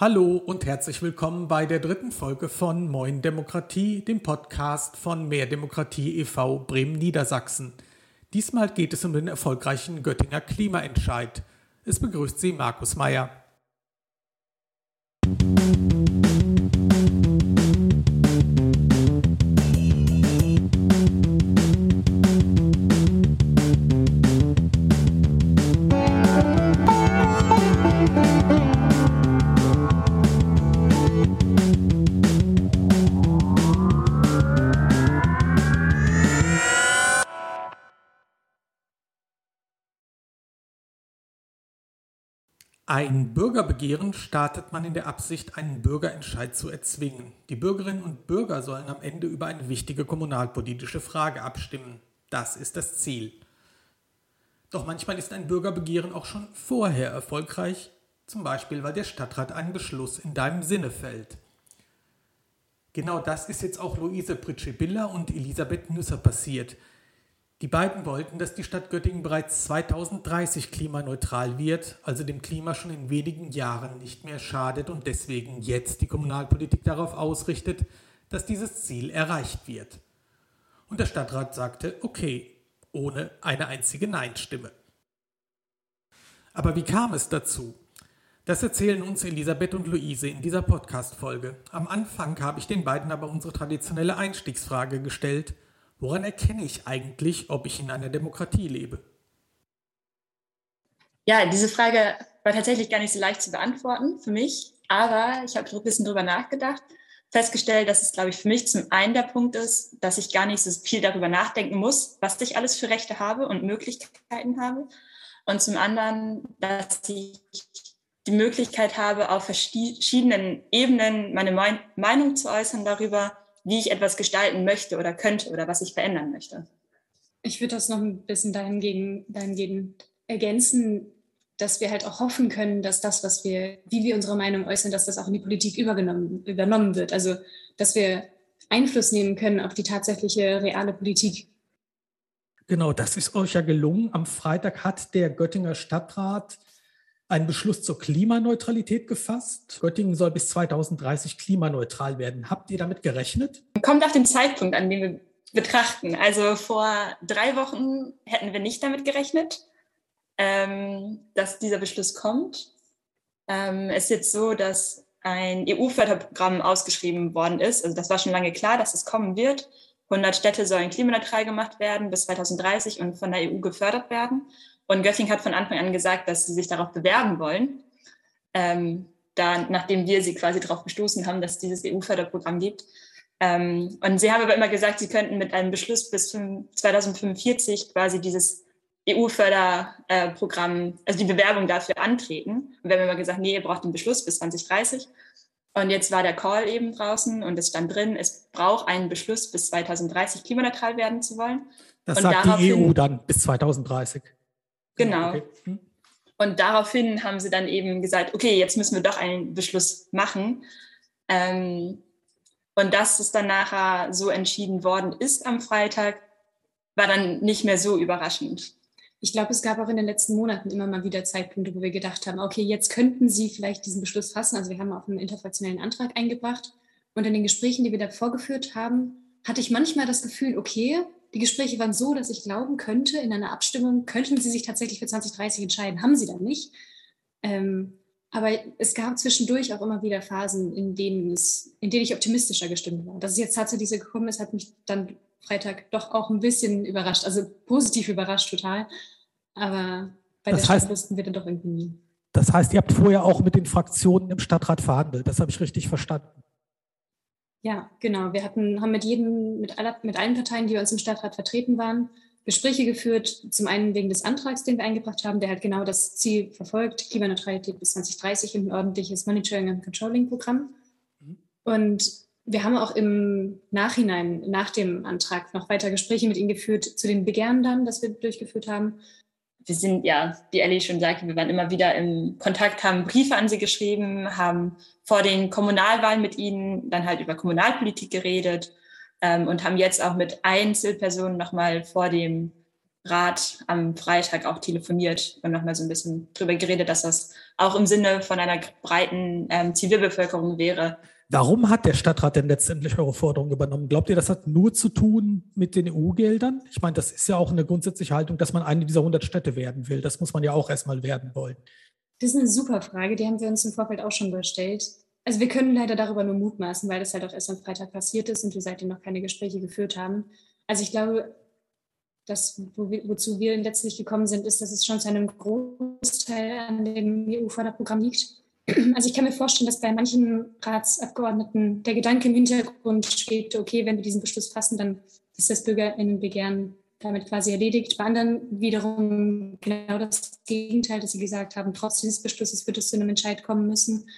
Hallo und herzlich willkommen bei der dritten Folge von Moin Demokratie, dem Podcast von Mehr Demokratie e.V. Bremen Niedersachsen. Diesmal geht es um den erfolgreichen Göttinger Klimaentscheid. Es begrüßt Sie Markus Meyer. Ein Bürgerbegehren startet man in der Absicht, einen Bürgerentscheid zu erzwingen. Die Bürgerinnen und Bürger sollen am Ende über eine wichtige kommunalpolitische Frage abstimmen. Das ist das Ziel. Doch manchmal ist ein Bürgerbegehren auch schon vorher erfolgreich, zum Beispiel weil der Stadtrat einen Beschluss in deinem Sinne fällt. Genau das ist jetzt auch Luise Pritschibilla und Elisabeth Nüsser passiert. Die beiden wollten, dass die Stadt Göttingen bereits 2030 klimaneutral wird, also dem Klima schon in wenigen Jahren nicht mehr schadet und deswegen jetzt die Kommunalpolitik darauf ausrichtet, dass dieses Ziel erreicht wird. Und der Stadtrat sagte, okay, ohne eine einzige Nein-Stimme. Aber wie kam es dazu? Das erzählen uns Elisabeth und Luise in dieser Podcast-Folge. Am Anfang habe ich den beiden aber unsere traditionelle Einstiegsfrage gestellt – Woran erkenne ich eigentlich, ob ich in einer Demokratie lebe? Ja, diese Frage war tatsächlich gar nicht so leicht zu beantworten für mich, aber ich habe ein bisschen drüber nachgedacht, festgestellt, dass es, glaube ich, für mich zum einen der Punkt ist, dass ich gar nicht so viel darüber nachdenken muss, was ich alles für Rechte habe und Möglichkeiten habe. Und zum anderen, dass ich die Möglichkeit habe, auf verschiedenen Ebenen meine Meinung zu äußern darüber, wie ich etwas gestalten möchte oder könnte oder was ich verändern möchte. Ich würde das noch ein bisschen dahingegen, dahingegen ergänzen, dass wir halt auch hoffen können, dass das, was wir, wie wir unsere Meinung äußern, dass das auch in die Politik übergenommen, übernommen wird. Also, dass wir Einfluss nehmen können auf die tatsächliche reale Politik. Genau, das ist euch ja gelungen. Am Freitag hat der Göttinger Stadtrat einen Beschluss zur Klimaneutralität gefasst. Göttingen soll bis 2030 klimaneutral werden. Habt ihr damit gerechnet? Kommt auf den Zeitpunkt an, den wir betrachten. Also vor drei Wochen hätten wir nicht damit gerechnet, ähm, dass dieser Beschluss kommt. Ähm, es ist jetzt so, dass ein EU-Förderprogramm ausgeschrieben worden ist. Also das war schon lange klar, dass es kommen wird. 100 Städte sollen klimaneutral gemacht werden bis 2030 und von der EU gefördert werden. Und Göttingen hat von Anfang an gesagt, dass sie sich darauf bewerben wollen, ähm, da, nachdem wir sie quasi darauf gestoßen haben, dass es dieses EU-Förderprogramm gibt. Ähm, und sie haben aber immer gesagt, sie könnten mit einem Beschluss bis 2045 quasi dieses EU-Förderprogramm, also die Bewerbung dafür antreten. Und wir haben immer gesagt, nee, ihr braucht den Beschluss bis 2030. Und jetzt war der Call eben draußen und es stand drin, es braucht einen Beschluss bis 2030 klimaneutral werden zu wollen. Das und sagt die EU dann bis 2030. Genau. Okay. Hm. Und daraufhin haben sie dann eben gesagt, okay, jetzt müssen wir doch einen Beschluss machen. Ähm, und dass es dann nachher so entschieden worden ist am Freitag, war dann nicht mehr so überraschend. Ich glaube, es gab auch in den letzten Monaten immer mal wieder Zeitpunkte, wo wir gedacht haben, okay, jetzt könnten Sie vielleicht diesen Beschluss fassen. Also wir haben auch einen interfraktionellen Antrag eingebracht. Und in den Gesprächen, die wir da vorgeführt haben, hatte ich manchmal das Gefühl, okay, die Gespräche waren so, dass ich glauben könnte, in einer Abstimmung könnten Sie sich tatsächlich für 2030 entscheiden. Haben Sie dann nicht. Ähm, aber es gab zwischendurch auch immer wieder Phasen, in denen, es, in denen ich optimistischer gestimmt war. Dass es jetzt tatsächlich so gekommen ist, hat mich dann Freitag doch auch ein bisschen überrascht. Also positiv überrascht total. Aber bei das der heißt, Stadt wussten wir dann doch irgendwie nie. Das heißt, ihr habt vorher auch mit den Fraktionen im Stadtrat verhandelt. Das habe ich richtig verstanden. Ja, genau. Wir hatten, haben mit jedem, mit, aller, mit allen Parteien, die bei uns im Stadtrat vertreten waren, Gespräche geführt. Zum einen wegen des Antrags, den wir eingebracht haben, der halt genau das Ziel verfolgt, Klimaneutralität bis 2030 und ein ordentliches Monitoring- und Controlling-Programm. Mhm. Und wir haben auch im Nachhinein, nach dem Antrag, noch weiter Gespräche mit ihnen geführt zu den Begehren dann, das wir durchgeführt haben wir sind ja, wie Ellie schon sagte, wir waren immer wieder im Kontakt, haben Briefe an sie geschrieben, haben vor den Kommunalwahlen mit ihnen dann halt über Kommunalpolitik geredet ähm, und haben jetzt auch mit Einzelpersonen nochmal vor dem Rat am Freitag auch telefoniert und nochmal so ein bisschen drüber geredet, dass das auch im Sinne von einer breiten ähm, Zivilbevölkerung wäre. Warum hat der Stadtrat denn letztendlich eure Forderung übernommen? Glaubt ihr, das hat nur zu tun mit den EU-Geldern? Ich meine, das ist ja auch eine grundsätzliche Haltung, dass man eine dieser 100 Städte werden will. Das muss man ja auch erstmal werden wollen. Das ist eine super Frage, die haben wir uns im Vorfeld auch schon gestellt. Also wir können leider darüber nur mutmaßen, weil das halt auch erst am Freitag passiert ist und wir seitdem noch keine Gespräche geführt haben. Also ich glaube, das, wo wir, wozu wir letztlich gekommen sind, ist, dass es schon zu einem Großteil an dem EU-Förderprogramm liegt. Also ich kann mir vorstellen, dass bei manchen Ratsabgeordneten der Gedanke im Hintergrund steht, okay, wenn wir diesen Beschluss fassen, dann ist das Bürgerinnenbegehren damit quasi erledigt. Bei anderen wiederum genau das Gegenteil, dass sie gesagt haben, trotz dieses Beschlusses wird es zu einem Entscheid kommen müssen.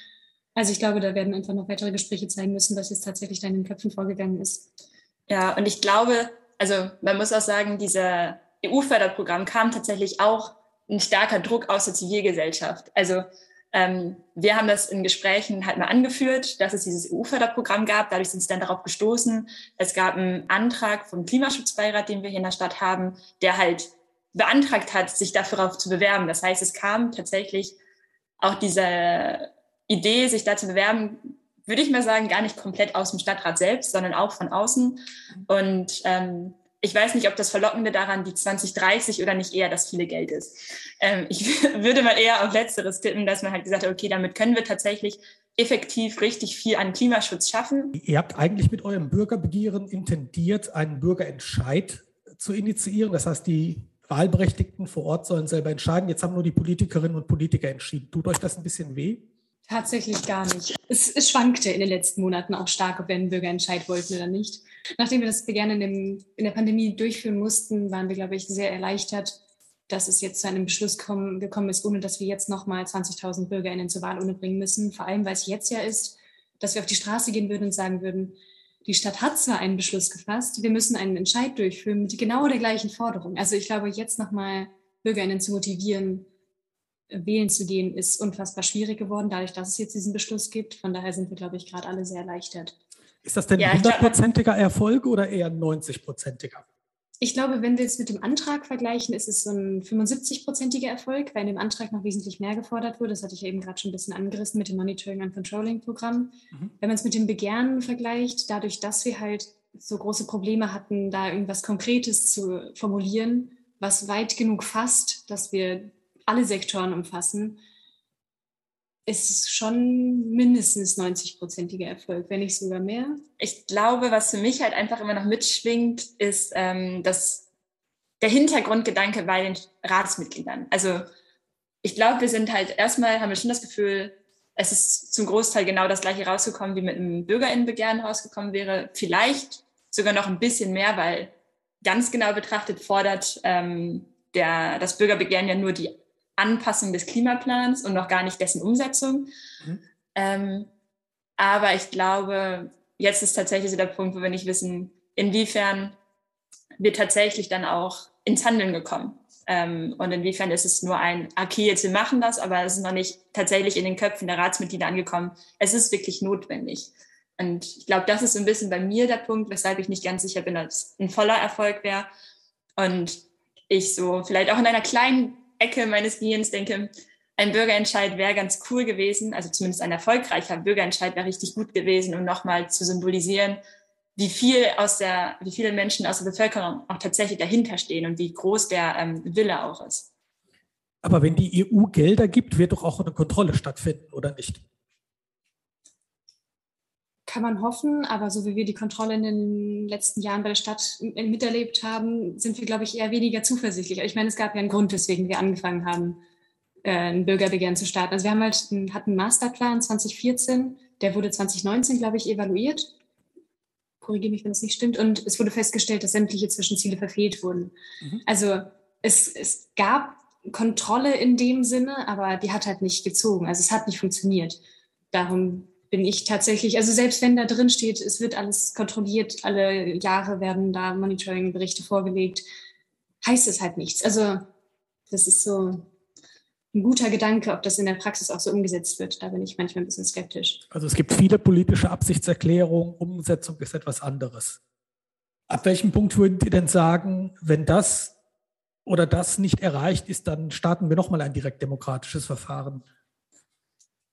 Also ich glaube, da werden einfach noch weitere Gespräche zeigen müssen, was jetzt tatsächlich da in den Köpfen vorgegangen ist. Ja, und ich glaube, also man muss auch sagen, dieser EU-Förderprogramm kam tatsächlich auch ein starker Druck aus der Zivilgesellschaft. Also ähm, wir haben das in Gesprächen halt mal angeführt, dass es dieses EU-Förderprogramm gab. Dadurch sind sie dann darauf gestoßen. Es gab einen Antrag vom Klimaschutzbeirat, den wir hier in der Stadt haben, der halt beantragt hat, sich dafür zu bewerben. Das heißt, es kam tatsächlich auch diese Idee, sich da zu bewerben, würde ich mal sagen, gar nicht komplett aus dem Stadtrat selbst, sondern auch von außen. Und ähm, ich weiß nicht, ob das Verlockende daran die 2030 oder nicht eher das viele Geld ist. Ähm, ich würde mal eher auf Letzteres tippen, dass man halt gesagt hat, okay, damit können wir tatsächlich effektiv richtig viel an Klimaschutz schaffen. Ihr habt eigentlich mit eurem Bürgerbegehren intendiert, einen Bürgerentscheid zu initiieren. Das heißt, die Wahlberechtigten vor Ort sollen selber entscheiden. Jetzt haben nur die Politikerinnen und Politiker entschieden. Tut euch das ein bisschen weh? Tatsächlich gar nicht. Es, es, schwankte in den letzten Monaten auch stark, ob wir einen Bürgerentscheid wollten oder nicht. Nachdem wir das gerne in, dem, in der Pandemie durchführen mussten, waren wir, glaube ich, sehr erleichtert, dass es jetzt zu einem Beschluss kommen, gekommen ist, ohne dass wir jetzt nochmal 20.000 BürgerInnen zur Wahl bringen müssen. Vor allem, weil es jetzt ja ist, dass wir auf die Straße gehen würden und sagen würden, die Stadt hat zwar einen Beschluss gefasst, wir müssen einen Entscheid durchführen mit genau der gleichen Forderung. Also ich glaube, jetzt nochmal BürgerInnen zu motivieren, wählen zu gehen, ist unfassbar schwierig geworden, dadurch, dass es jetzt diesen Beschluss gibt. Von daher sind wir, glaube ich, gerade alle sehr erleichtert. Ist das denn ja, hundertprozentiger Erfolg oder eher 90-prozentiger? Ich glaube, wenn wir es mit dem Antrag vergleichen, ist es so ein 75-prozentiger Erfolg, weil in dem Antrag noch wesentlich mehr gefordert wurde. Das hatte ich eben gerade schon ein bisschen angerissen mit dem Monitoring and Controlling Programm. Mhm. Wenn man es mit dem Begehren vergleicht, dadurch, dass wir halt so große Probleme hatten, da irgendwas Konkretes zu formulieren, was weit genug fasst, dass wir alle Sektoren umfassen, ist es schon mindestens 90-prozentiger Erfolg, wenn nicht sogar mehr. Ich glaube, was für mich halt einfach immer noch mitschwingt, ist ähm, dass der Hintergrundgedanke bei den Ratsmitgliedern. Also ich glaube, wir sind halt erstmal, haben wir schon das Gefühl, es ist zum Großteil genau das gleiche rausgekommen, wie mit einem Bürgerinnenbegehren rausgekommen wäre. Vielleicht sogar noch ein bisschen mehr, weil ganz genau betrachtet fordert ähm, der, das Bürgerbegehren ja nur die Anpassung des Klimaplans und noch gar nicht dessen Umsetzung. Mhm. Ähm, aber ich glaube, jetzt ist tatsächlich so der Punkt, wo wir nicht wissen, inwiefern wir tatsächlich dann auch ins Handeln gekommen. Ähm, und inwiefern ist es nur ein, okay, jetzt wir machen das, aber es ist noch nicht tatsächlich in den Köpfen der Ratsmitglieder angekommen. Es ist wirklich notwendig. Und ich glaube, das ist so ein bisschen bei mir der Punkt, weshalb ich nicht ganz sicher bin, dass es ein voller Erfolg wäre. Und ich so vielleicht auch in einer kleinen Ecke meines Gehirns denke, ein Bürgerentscheid wäre ganz cool gewesen, also zumindest ein erfolgreicher Bürgerentscheid wäre richtig gut gewesen, um nochmal zu symbolisieren, wie viel aus der, wie viele Menschen aus der Bevölkerung auch tatsächlich dahinter stehen und wie groß der ähm, Wille auch ist. Aber wenn die EU Gelder gibt, wird doch auch eine Kontrolle stattfinden, oder nicht? Kann man hoffen, aber so wie wir die Kontrolle in den letzten Jahren bei der Stadt miterlebt haben, sind wir, glaube ich, eher weniger zuversichtlich. Ich meine, es gab ja einen Grund, weswegen wir angefangen haben, äh, ein Bürgerbegehren zu starten. Also wir haben halt einen, hatten einen Masterplan 2014, der wurde 2019, glaube ich, evaluiert. Korrigiere mich, wenn das nicht stimmt. Und es wurde festgestellt, dass sämtliche Zwischenziele verfehlt wurden. Mhm. Also es, es gab Kontrolle in dem Sinne, aber die hat halt nicht gezogen. Also es hat nicht funktioniert. Darum bin ich tatsächlich, also selbst wenn da drin steht, es wird alles kontrolliert, alle Jahre werden da Monitoring-Berichte vorgelegt, heißt es halt nichts. Also das ist so ein guter Gedanke, ob das in der Praxis auch so umgesetzt wird. Da bin ich manchmal ein bisschen skeptisch. Also es gibt viele politische Absichtserklärungen, Umsetzung ist etwas anderes. Ab welchem Punkt würdet ihr denn sagen, wenn das oder das nicht erreicht ist, dann starten wir nochmal ein direktdemokratisches Verfahren.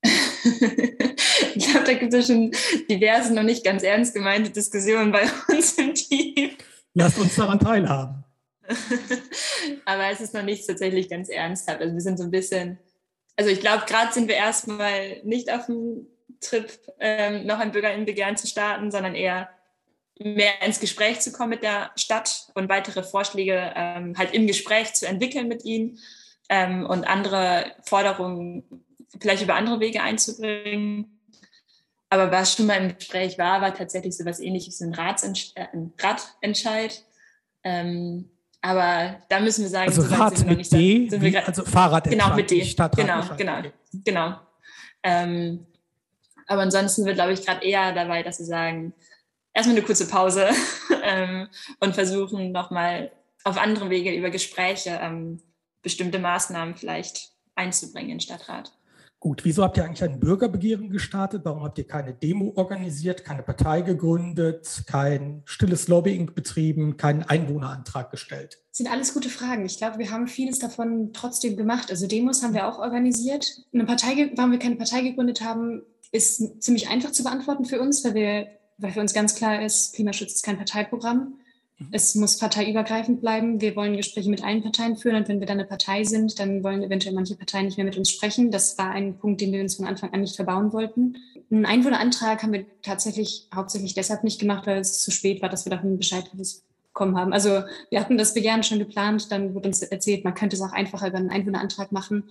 ich glaube, da gibt es schon diverse noch nicht ganz ernst gemeinte Diskussionen bei uns im Team. Lasst uns daran teilhaben. Aber es ist noch nicht tatsächlich ganz ernsthaft. Also wir sind so ein bisschen, also ich glaube, gerade sind wir erstmal nicht auf dem Trip, ähm, noch ein Bürgerinnenbegehren zu starten, sondern eher mehr ins Gespräch zu kommen mit der Stadt und weitere Vorschläge ähm, halt im Gespräch zu entwickeln mit ihnen ähm, und andere Forderungen vielleicht über andere Wege einzubringen. Aber was schon mal im Gespräch war, war tatsächlich so etwas ähnliches, ein, Ratsentsch äh, ein Radentscheid. Ähm, aber da müssen wir sagen, also so Rad mit nicht, D, sind wir also Fahrradentscheid. Genau, mit D. Genau, genau, genau. Ähm, aber ansonsten wird, glaube ich, gerade eher dabei, dass wir sagen, erstmal eine kurze Pause ähm, und versuchen nochmal auf andere Wege über Gespräche ähm, bestimmte Maßnahmen vielleicht einzubringen in den Stadtrat. Gut, wieso habt ihr eigentlich ein Bürgerbegehren gestartet? Warum habt ihr keine Demo organisiert, keine Partei gegründet, kein stilles Lobbying betrieben, keinen Einwohnerantrag gestellt? Das sind alles gute Fragen. Ich glaube, wir haben vieles davon trotzdem gemacht. Also Demos haben wir auch organisiert. Eine Partei, warum wir keine Partei gegründet haben, ist ziemlich einfach zu beantworten für uns, weil wir weil für uns ganz klar ist, Klimaschutz ist kein Parteiprogramm. Mhm. Es muss parteiübergreifend bleiben. Wir wollen Gespräche mit allen Parteien führen und wenn wir dann eine Partei sind, dann wollen eventuell manche Parteien nicht mehr mit uns sprechen. Das war ein Punkt, den wir uns von Anfang an nicht verbauen wollten. Einen Einwohnerantrag haben wir tatsächlich hauptsächlich deshalb nicht gemacht, weil es zu spät war, dass wir davon Bescheid bekommen haben. Also wir hatten das Begehren schon geplant, dann wurde uns erzählt, man könnte es auch einfacher über einen Einwohnerantrag machen.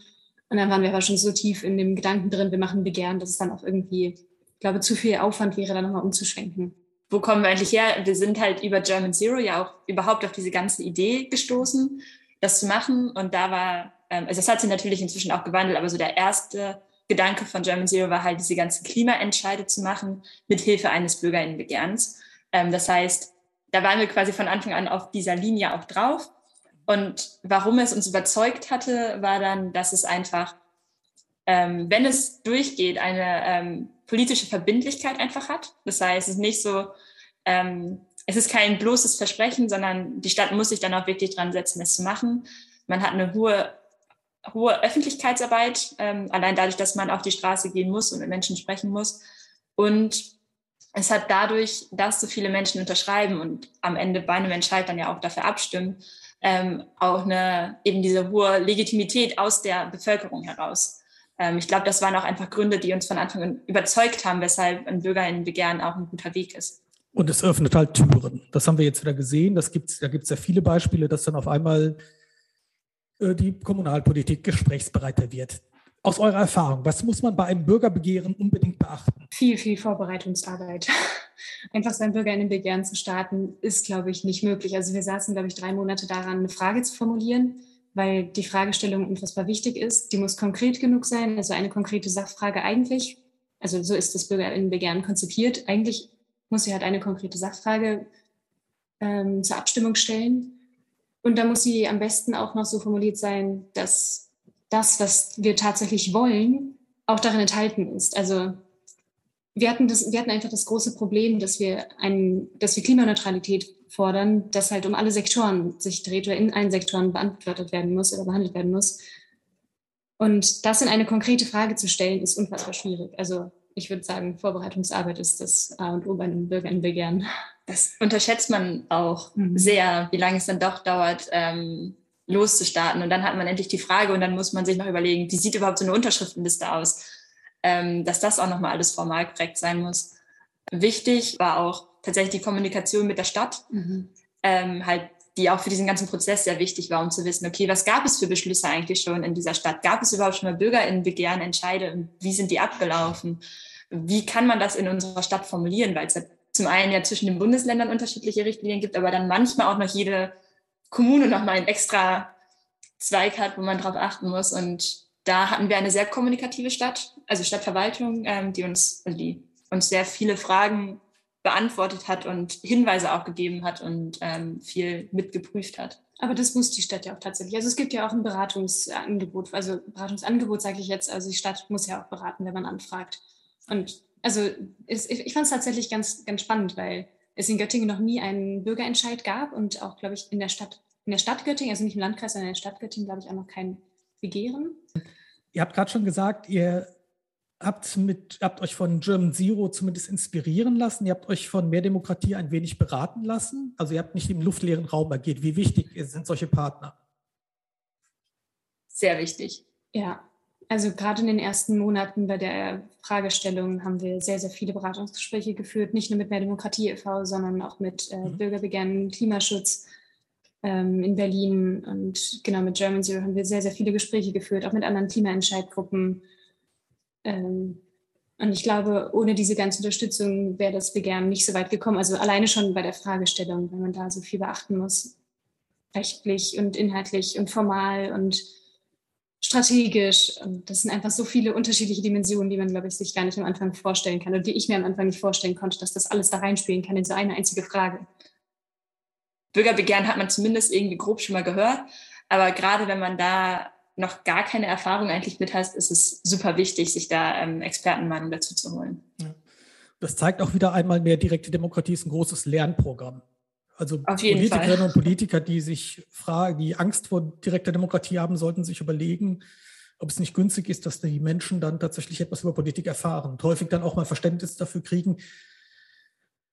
Und dann waren wir aber schon so tief in dem Gedanken drin, wir machen Begehren, dass es dann auch irgendwie ich glaube, zu viel Aufwand wäre, da nochmal umzuschwenken. Wo kommen wir eigentlich her? Wir sind halt über German Zero ja auch überhaupt auf diese ganze Idee gestoßen, das zu machen. Und da war, ähm, also das hat sich natürlich inzwischen auch gewandelt, aber so der erste Gedanke von German Zero war halt, diese ganzen Klimaentscheide zu machen mit Hilfe eines Bürgerinnenbegehrens. Ähm, das heißt, da waren wir quasi von Anfang an auf dieser Linie auch drauf. Und warum es uns überzeugt hatte, war dann, dass es einfach, ähm, wenn es durchgeht, eine politische Verbindlichkeit einfach hat. Das heißt, es ist nicht so, ähm, es ist kein bloßes Versprechen, sondern die Stadt muss sich dann auch wirklich dran setzen, es zu machen. Man hat eine hohe, hohe Öffentlichkeitsarbeit, ähm, allein dadurch, dass man auf die Straße gehen muss und mit Menschen sprechen muss. Und es hat dadurch, dass so viele Menschen unterschreiben und am Ende bei einem Entscheid dann ja auch dafür abstimmen, ähm, auch eine eben diese hohe Legitimität aus der Bevölkerung heraus ähm, ich glaube, das waren auch einfach Gründe, die uns von Anfang an überzeugt haben, weshalb ein Bürgerinnenbegehren auch ein guter Weg ist. Und es öffnet halt Türen. Das haben wir jetzt wieder gesehen. Das gibt's, da gibt es ja viele Beispiele, dass dann auf einmal äh, die Kommunalpolitik gesprächsbereiter wird. Aus eurer Erfahrung, was muss man bei einem Bürgerbegehren unbedingt beachten? Viel, viel Vorbereitungsarbeit. Einfach sein Bürgerinnenbegehren zu starten, ist, glaube ich, nicht möglich. Also wir saßen, glaube ich, drei Monate daran, eine Frage zu formulieren weil die Fragestellung unfassbar wichtig ist. Die muss konkret genug sein, also eine konkrete Sachfrage eigentlich. Also so ist das Bürgerinnenbegehren konzipiert. Eigentlich muss sie halt eine konkrete Sachfrage ähm, zur Abstimmung stellen. Und da muss sie am besten auch noch so formuliert sein, dass das, was wir tatsächlich wollen, auch darin enthalten ist. Also wir hatten, das, wir hatten einfach das große Problem, dass wir, ein, dass wir Klimaneutralität fordern, dass halt um alle Sektoren sich dreht oder in allen Sektoren beantwortet werden muss oder behandelt werden muss. Und das in eine konkrete Frage zu stellen, ist unfassbar schwierig. Also ich würde sagen, Vorbereitungsarbeit ist das A und O bei einem Bürgerinnenbegehren. Das unterschätzt man auch mhm. sehr, wie lange es dann doch dauert, ähm, loszustarten. Und dann hat man endlich die Frage und dann muss man sich noch überlegen, wie sieht überhaupt so eine Unterschriftenliste aus? Ähm, dass das auch nochmal alles formal korrekt sein muss. Wichtig war auch tatsächlich die Kommunikation mit der Stadt, mhm. ähm, halt, die auch für diesen ganzen Prozess sehr wichtig war, um zu wissen, okay, was gab es für Beschlüsse eigentlich schon in dieser Stadt? Gab es überhaupt schon mal BürgerInnenbegehren, Entscheide und wie sind die abgelaufen? Wie kann man das in unserer Stadt formulieren? Weil es ja zum einen ja zwischen den Bundesländern unterschiedliche Richtlinien gibt, aber dann manchmal auch noch jede Kommune nochmal einen extra Zweig hat, wo man drauf achten muss. Und da hatten wir eine sehr kommunikative Stadt, also Stadtverwaltung, ähm, die uns, also die uns sehr viele Fragen beantwortet hat und Hinweise auch gegeben hat und ähm, viel mitgeprüft hat. Aber das muss die Stadt ja auch tatsächlich. Also es gibt ja auch ein Beratungsangebot. Also Beratungsangebot sage ich jetzt. Also die Stadt muss ja auch beraten, wenn man anfragt. Und also es, ich fand es tatsächlich ganz, ganz spannend, weil es in Göttingen noch nie einen Bürgerentscheid gab und auch, glaube ich, in der Stadt in der Stadt Göttingen, also nicht im Landkreis, sondern in der Stadt Göttingen, glaube ich, auch noch kein Begehren. Ihr habt gerade schon gesagt, ihr habt, mit, habt euch von German Zero zumindest inspirieren lassen. Ihr habt euch von Mehr Demokratie ein wenig beraten lassen. Also ihr habt nicht im luftleeren Raum agiert. Wie wichtig sind solche Partner? Sehr wichtig. Ja, also gerade in den ersten Monaten bei der Fragestellung haben wir sehr, sehr viele Beratungsgespräche geführt, nicht nur mit Mehr Demokratie e.V., sondern auch mit äh, mhm. Bürgerbegehren Klimaschutz ähm, in Berlin und genau mit German Zero haben wir sehr, sehr viele Gespräche geführt, auch mit anderen Klimaentscheidgruppen. Ähm, und ich glaube, ohne diese ganze Unterstützung wäre das Begehren nicht so weit gekommen. Also alleine schon bei der Fragestellung, wenn man da so viel beachten muss, rechtlich und inhaltlich und formal und strategisch. Und das sind einfach so viele unterschiedliche Dimensionen, die man, glaube ich, sich gar nicht am Anfang vorstellen kann und die ich mir am Anfang nicht vorstellen konnte, dass das alles da reinspielen kann in so eine einzige Frage. Bürgerbegehren hat man zumindest irgendwie grob schon mal gehört. Aber gerade wenn man da noch gar keine Erfahrung eigentlich mit hat, ist es super wichtig, sich da ähm, Expertenmeinung dazu zu holen. Ja. Das zeigt auch wieder einmal mehr, direkte Demokratie ist ein großes Lernprogramm. Also Politikerinnen Fall. und Politiker, die sich fragen, die Angst vor direkter Demokratie haben, sollten sich überlegen, ob es nicht günstig ist, dass die Menschen dann tatsächlich etwas über Politik erfahren und häufig dann auch mal Verständnis dafür kriegen,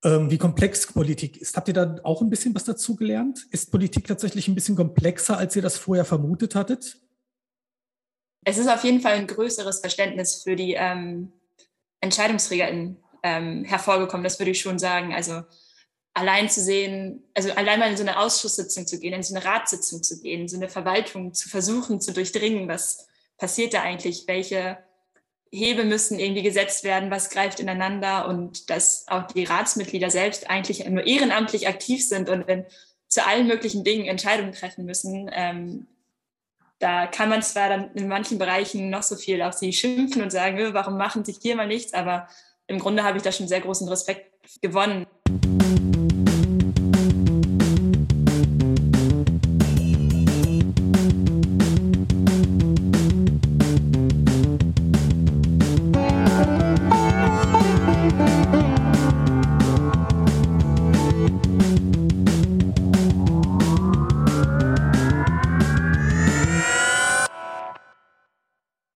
ähm, wie komplex Politik ist. Habt ihr da auch ein bisschen was dazu gelernt? Ist Politik tatsächlich ein bisschen komplexer, als ihr das vorher vermutet hattet? Es ist auf jeden Fall ein größeres Verständnis für die ähm, EntscheidungsträgerInnen ähm, hervorgekommen, das würde ich schon sagen. Also allein zu sehen, also allein mal in so eine Ausschusssitzung zu gehen, in so eine Ratssitzung zu gehen, so eine Verwaltung zu versuchen zu durchdringen, was passiert da eigentlich, welche Hebe müssen irgendwie gesetzt werden, was greift ineinander und dass auch die Ratsmitglieder selbst eigentlich nur ehrenamtlich aktiv sind und in, zu allen möglichen Dingen Entscheidungen treffen müssen. Ähm, da kann man zwar dann in manchen Bereichen noch so viel auf sie schimpfen und sagen, warum machen sie hier mal nichts, aber im Grunde habe ich da schon sehr großen Respekt gewonnen.